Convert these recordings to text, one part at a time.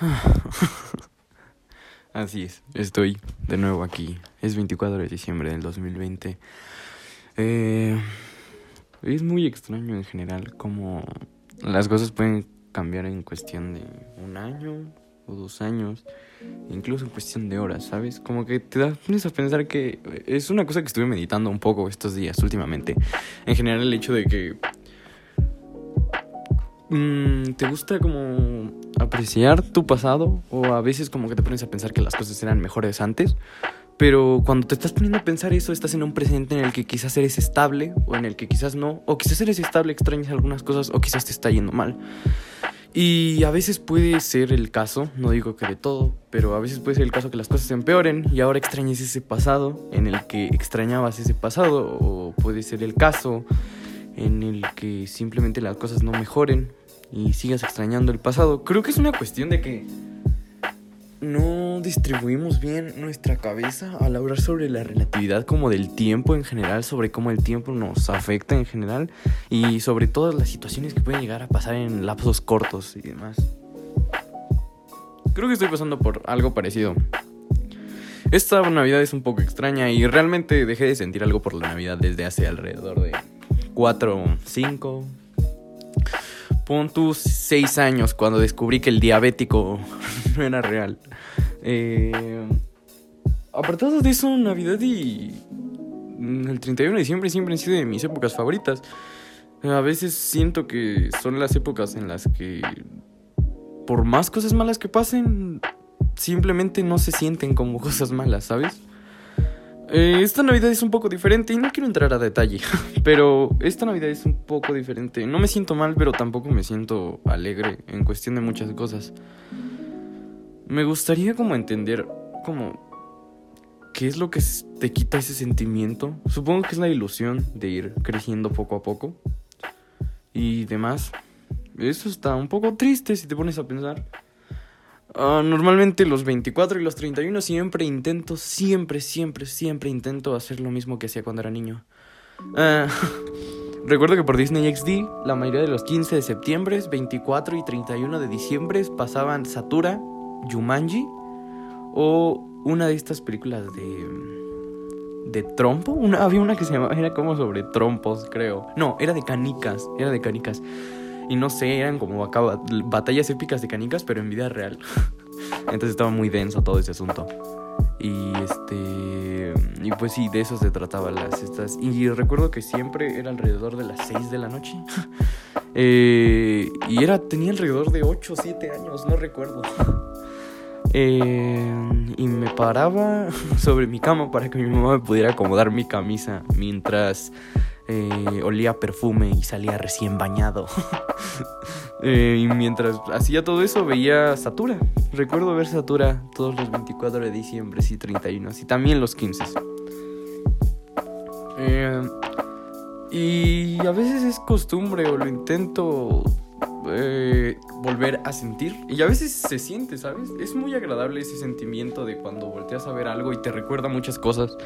Así es, estoy de nuevo aquí. Es 24 de diciembre del 2020. Eh, es muy extraño en general cómo las cosas pueden cambiar en cuestión de un año o dos años, incluso en cuestión de horas, ¿sabes? Como que te das a pensar que es una cosa que estuve meditando un poco estos días últimamente. En general el hecho de que Mm, ¿Te gusta como apreciar tu pasado? O a veces como que te pones a pensar que las cosas eran mejores antes. Pero cuando te estás poniendo a pensar eso, estás en un presente en el que quizás eres estable o en el que quizás no. O quizás eres estable, extrañas algunas cosas o quizás te está yendo mal. Y a veces puede ser el caso, no digo que de todo, pero a veces puede ser el caso que las cosas se empeoren y ahora extrañes ese pasado en el que extrañabas ese pasado. O puede ser el caso en el que simplemente las cosas no mejoren y sigas extrañando el pasado. Creo que es una cuestión de que no distribuimos bien nuestra cabeza al hablar sobre la relatividad como del tiempo en general, sobre cómo el tiempo nos afecta en general y sobre todas las situaciones que pueden llegar a pasar en lapsos cortos y demás. Creo que estoy pasando por algo parecido. Esta Navidad es un poco extraña y realmente dejé de sentir algo por la Navidad desde hace alrededor de 4, 5, pon tus seis años cuando descubrí que el diabético no era real. Eh, apartado de eso, Navidad y el 31 de diciembre siempre han sido de mis épocas favoritas. A veces siento que son las épocas en las que, por más cosas malas que pasen, simplemente no se sienten como cosas malas, ¿sabes? Eh, esta Navidad es un poco diferente y no quiero entrar a detalle, pero esta Navidad es un poco diferente. No me siento mal, pero tampoco me siento alegre en cuestión de muchas cosas. Me gustaría como entender como qué es lo que te quita ese sentimiento. Supongo que es la ilusión de ir creciendo poco a poco y demás. Eso está un poco triste si te pones a pensar. Ah, normalmente los 24 y los 31 siempre intento, siempre, siempre, siempre intento hacer lo mismo que hacía cuando era niño. Uh, recuerdo que por Disney XD la mayoría de los 15 de septiembre, 24 y 31 de diciembre pasaban Satura, Jumanji o una de estas películas de de trompo, una, había una que se llamaba era como sobre trompos, creo. No, era de canicas, era de canicas. Y no sé, eran como acá batallas épicas de canicas, pero en vida real. Entonces estaba muy denso todo ese asunto. Y este. Y pues sí, de eso se trataba las estas. Y recuerdo que siempre era alrededor de las 6 de la noche. Eh, y era. tenía alrededor de 8 o 7 años, no recuerdo. Eh, y me paraba sobre mi cama para que mi mamá me pudiera acomodar mi camisa mientras eh, olía perfume y salía recién bañado. Eh, y mientras hacía todo eso veía Satura. Recuerdo ver Satura todos los 24 de diciembre y 31 y también los 15. Eh, y a veces es costumbre o lo intento eh, volver a sentir. Y a veces se siente, ¿sabes? Es muy agradable ese sentimiento de cuando volteas a ver algo y te recuerda muchas cosas.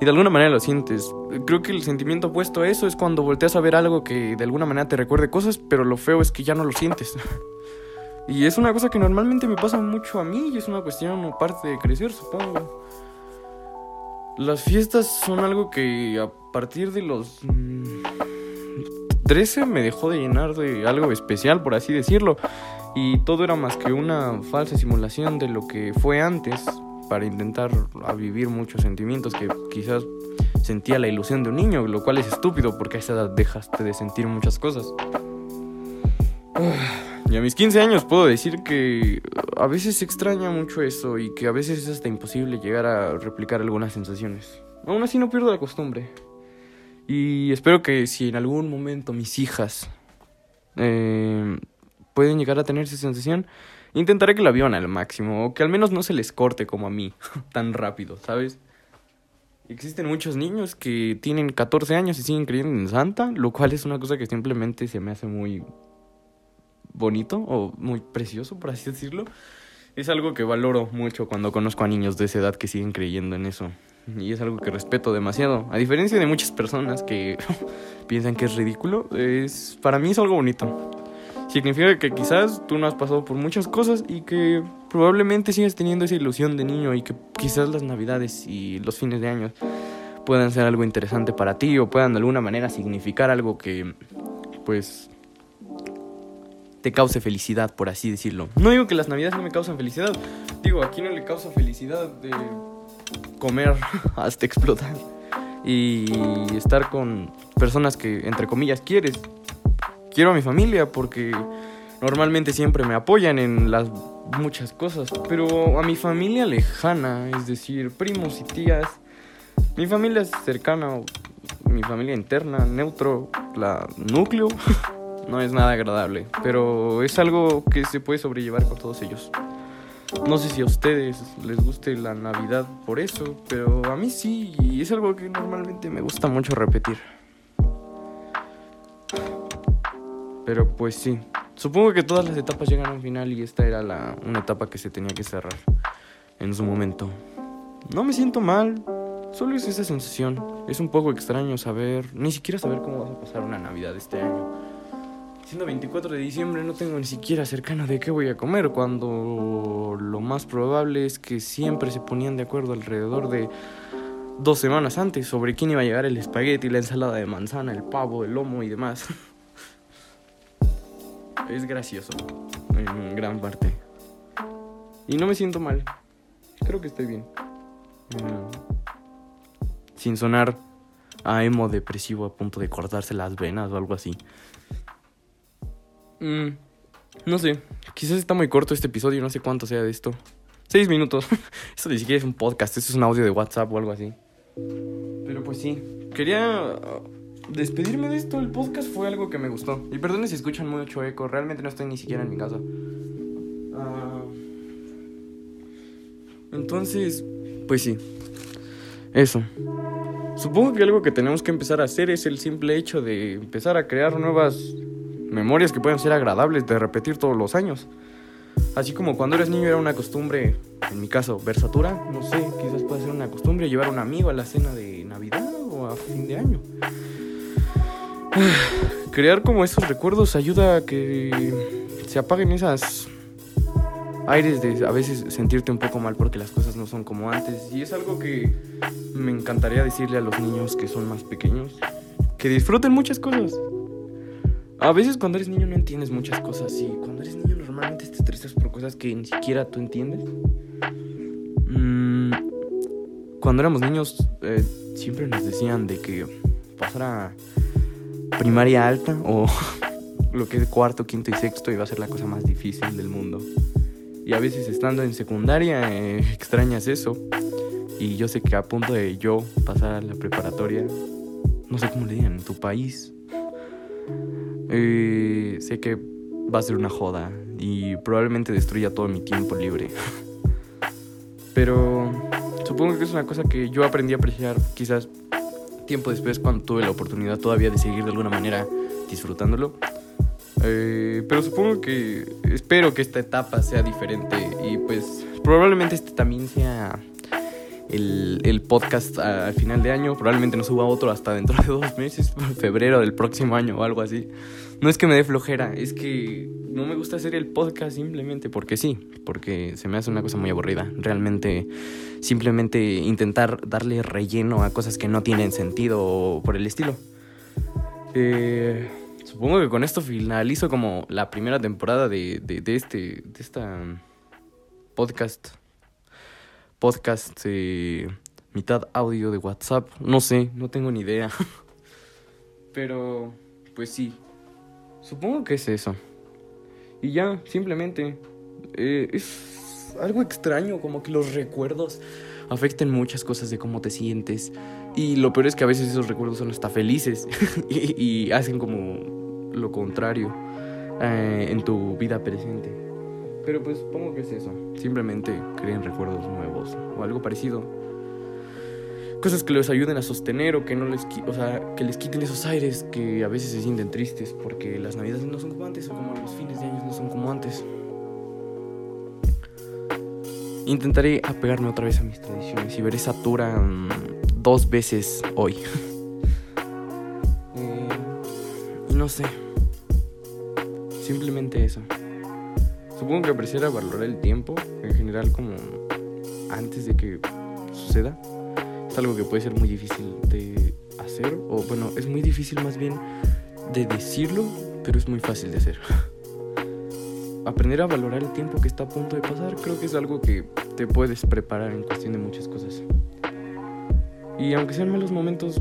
Y de alguna manera lo sientes. Creo que el sentimiento opuesto a eso es cuando volteas a ver algo que de alguna manera te recuerde cosas, pero lo feo es que ya no lo sientes. y es una cosa que normalmente me pasa mucho a mí y es una cuestión o parte de crecer, supongo. Las fiestas son algo que a partir de los... Mm, 13 me dejó de llenar de algo especial, por así decirlo. Y todo era más que una falsa simulación de lo que fue antes para intentar vivir muchos sentimientos que quizás sentía la ilusión de un niño, lo cual es estúpido porque a esa edad dejaste de sentir muchas cosas. Y a mis 15 años puedo decir que a veces se extraña mucho eso y que a veces es hasta imposible llegar a replicar algunas sensaciones. Aún así no pierdo la costumbre. Y espero que si en algún momento mis hijas eh, pueden llegar a tener esa sensación, intentaré que la vivan al máximo, o que al menos no se les corte como a mí, tan rápido, ¿sabes? Existen muchos niños que tienen 14 años y siguen creyendo en Santa, lo cual es una cosa que simplemente se me hace muy bonito o muy precioso, por así decirlo. Es algo que valoro mucho cuando conozco a niños de esa edad que siguen creyendo en eso. Y es algo que respeto demasiado. A diferencia de muchas personas que piensan que es ridículo, es, para mí es algo bonito. significa que quizás tú no has pasado por muchas cosas y que probablemente sigas teniendo esa ilusión de niño y que quizás las navidades y los fines de año puedan ser algo interesante para ti o puedan de alguna manera significar algo que pues te cause felicidad, por así decirlo. No digo que las navidades no me causen felicidad, digo, aquí no le causa felicidad de comer hasta explotar y estar con personas que entre comillas quieres. Quiero a mi familia porque normalmente siempre me apoyan en las muchas cosas, pero a mi familia lejana, es decir, primos y tías, mi familia cercana, mi familia interna, neutro, la núcleo, no es nada agradable, pero es algo que se puede sobrellevar con todos ellos. No sé si a ustedes les guste la Navidad por eso, pero a mí sí, y es algo que normalmente me gusta mucho repetir. Pero pues sí, supongo que todas las etapas llegan a un final y esta era la, una etapa que se tenía que cerrar en su momento. No me siento mal, solo es esa sensación. Es un poco extraño saber, ni siquiera saber cómo vas a pasar una Navidad este año. Siendo 24 de diciembre no tengo ni siquiera cercano de qué voy a comer, cuando lo más probable es que siempre se ponían de acuerdo alrededor de dos semanas antes sobre quién iba a llegar el espagueti, la ensalada de manzana, el pavo, el lomo y demás. es gracioso en gran parte. Y no me siento mal. Creo que estoy bien. Mm. Sin sonar a emo depresivo a punto de cortarse las venas o algo así. Mm, no sé, quizás está muy corto este episodio, no sé cuánto sea de esto. Seis minutos. Esto ni siquiera es un podcast, esto es un audio de WhatsApp o algo así. Pero pues sí, quería despedirme de esto. El podcast fue algo que me gustó. Y perdón si escuchan mucho eco, realmente no estoy ni siquiera en mi casa. Ah, entonces, pues sí. Eso. Supongo que algo que tenemos que empezar a hacer es el simple hecho de empezar a crear nuevas memorias que pueden ser agradables de repetir todos los años. Así como cuando eres niño era una costumbre, en mi caso, versatura, no sé, quizás puede ser una costumbre llevar a un amigo a la cena de Navidad o a fin de año. Crear como esos recuerdos ayuda a que se apaguen esas aires de a veces sentirte un poco mal porque las cosas no son como antes. Y es algo que me encantaría decirle a los niños que son más pequeños, que disfruten muchas cosas. A veces cuando eres niño no entiendes muchas cosas y cuando eres niño normalmente te estresas por cosas que ni siquiera tú entiendes. Mm, cuando éramos niños eh, siempre nos decían de que pasara primaria alta o lo que es cuarto, quinto y sexto iba a ser la cosa más difícil del mundo. Y a veces estando en secundaria eh, extrañas eso. Y yo sé que a punto de yo pasar a la preparatoria, no sé cómo le digan, en tu país, eh, sé que va a ser una joda y probablemente destruya todo mi tiempo libre. Pero supongo que es una cosa que yo aprendí a apreciar quizás tiempo después cuando tuve la oportunidad todavía de seguir de alguna manera disfrutándolo. Eh, pero supongo que espero que esta etapa sea diferente y pues probablemente este también sea el, el podcast al final de año. Probablemente no suba otro hasta dentro de dos meses, febrero del próximo año o algo así. No es que me dé flojera, es que no me gusta hacer el podcast simplemente porque sí, porque se me hace una cosa muy aburrida. Realmente, simplemente intentar darle relleno a cosas que no tienen sentido por el estilo. Eh, supongo que con esto finalizo como la primera temporada de, de, de este, de esta podcast podcast eh, mitad audio de WhatsApp. No sé, no tengo ni idea. Pero, pues sí. Supongo que es eso. Y ya, simplemente. Eh, es algo extraño, como que los recuerdos afecten muchas cosas de cómo te sientes. Y lo peor es que a veces esos recuerdos son hasta felices y, hacen como lo contrario eh, en tu vida presente. Pero pues supongo que es eso. Simplemente creen recuerdos nuevos o algo parecido. Cosas que les ayuden a sostener o que no les, o sea, que les quiten esos aires que a veces se sienten tristes porque las navidades no son como antes o como los fines de año no son como antes. Intentaré apegarme otra vez a mis tradiciones y veré Satura dos veces hoy. Eh, no sé simplemente eso. Supongo que apreciar valorar el tiempo en general como antes de que suceda. Es algo que puede ser muy difícil de hacer, o bueno, es muy difícil más bien de decirlo, pero es muy fácil de hacer. Aprender a valorar el tiempo que está a punto de pasar creo que es algo que te puedes preparar en cuestión de muchas cosas. Y aunque sean malos momentos,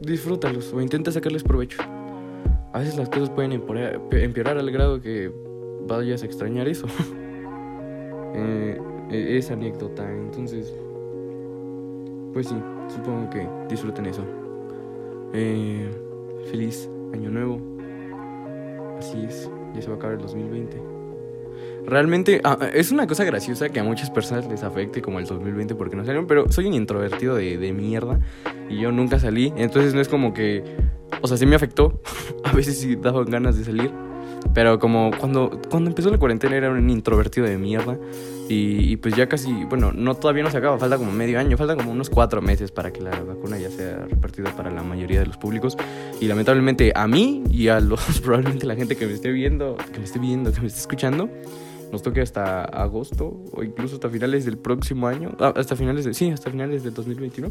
disfrútalos o intenta sacarles provecho. A veces las cosas pueden empeorar, al grado que vayas a extrañar eso. eh, e-, esa anécdota. Entonces, pues sí, supongo que disfruten eso. Eh, feliz año nuevo. Así es, ya se va a acabar el 2020. Realmente ah, es una cosa graciosa que a muchas personas les afecte como el 2020 porque no salieron, pero soy un introvertido de, de mierda y yo nunca salí, entonces no es como que, o sea, sí me afectó, a veces sí daban ganas de salir, pero como cuando, cuando empezó la cuarentena era un introvertido de mierda. Y, pues ya casi, bueno, no todavía no se acaba, falta como medio año, falta como unos cuatro meses para que la vacuna ya sea repartida para la mayoría de los públicos. Y lamentablemente a mí y a los, probablemente la gente que me esté viendo, que me esté viendo, que me esté escuchando, nos toque hasta agosto o incluso hasta finales del próximo año, ah, hasta finales de, sí, hasta finales del 2021.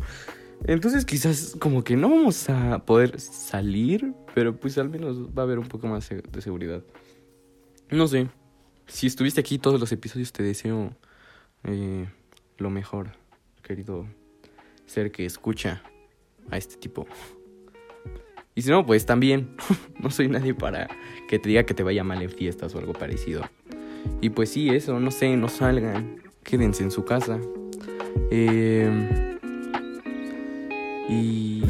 Entonces quizás como que no vamos a poder salir, pero pues al menos va a haber un poco más de seguridad. No sé, si estuviste aquí todos los episodios te deseo eh, lo mejor, querido ser que escucha a este tipo. Y si no, pues también, no soy nadie para que te diga que te vaya mal en fiestas o algo parecido. Y pues sí, eso, no sé, no salgan, quédense en su casa. Eh, y,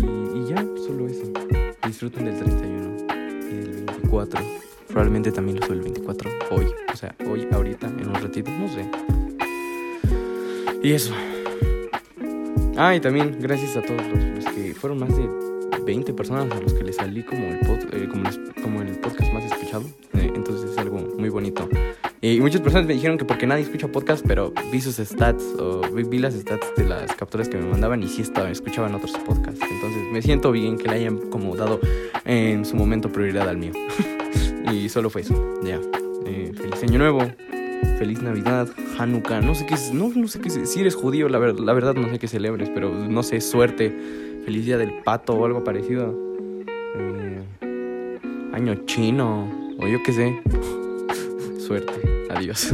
ya, solo eso. Disfruten del 31 y del 24. Probablemente también lo suelo el 24 hoy. O sea, hoy, ahorita, en un ratito, no sé. Y eso. Ah, y también gracias a todos los, que fueron más de 20 personas a los que les salí como el, eh, como, el podcast más escuchado. Eh, entonces es algo muy bonito. Y muchas personas me dijeron que porque nadie escucha podcast, pero vi sus stats o vi, las stats de las capturas que me mandaban y sí estaba, escuchaban otros podcasts. Entonces me siento bien que le hayan como dado en su momento prioridad al mío. y solo fue eso. Ya. Eh, feliz año nuevo. Feliz Navidad, Hanukkah, no sé qué es, no, no sé qué es, si eres judío, la, la verdad no sé qué celebres, pero no sé, suerte, feliz día del pato o algo parecido. Eh, año chino, o yo qué sé. Suerte. Adiós.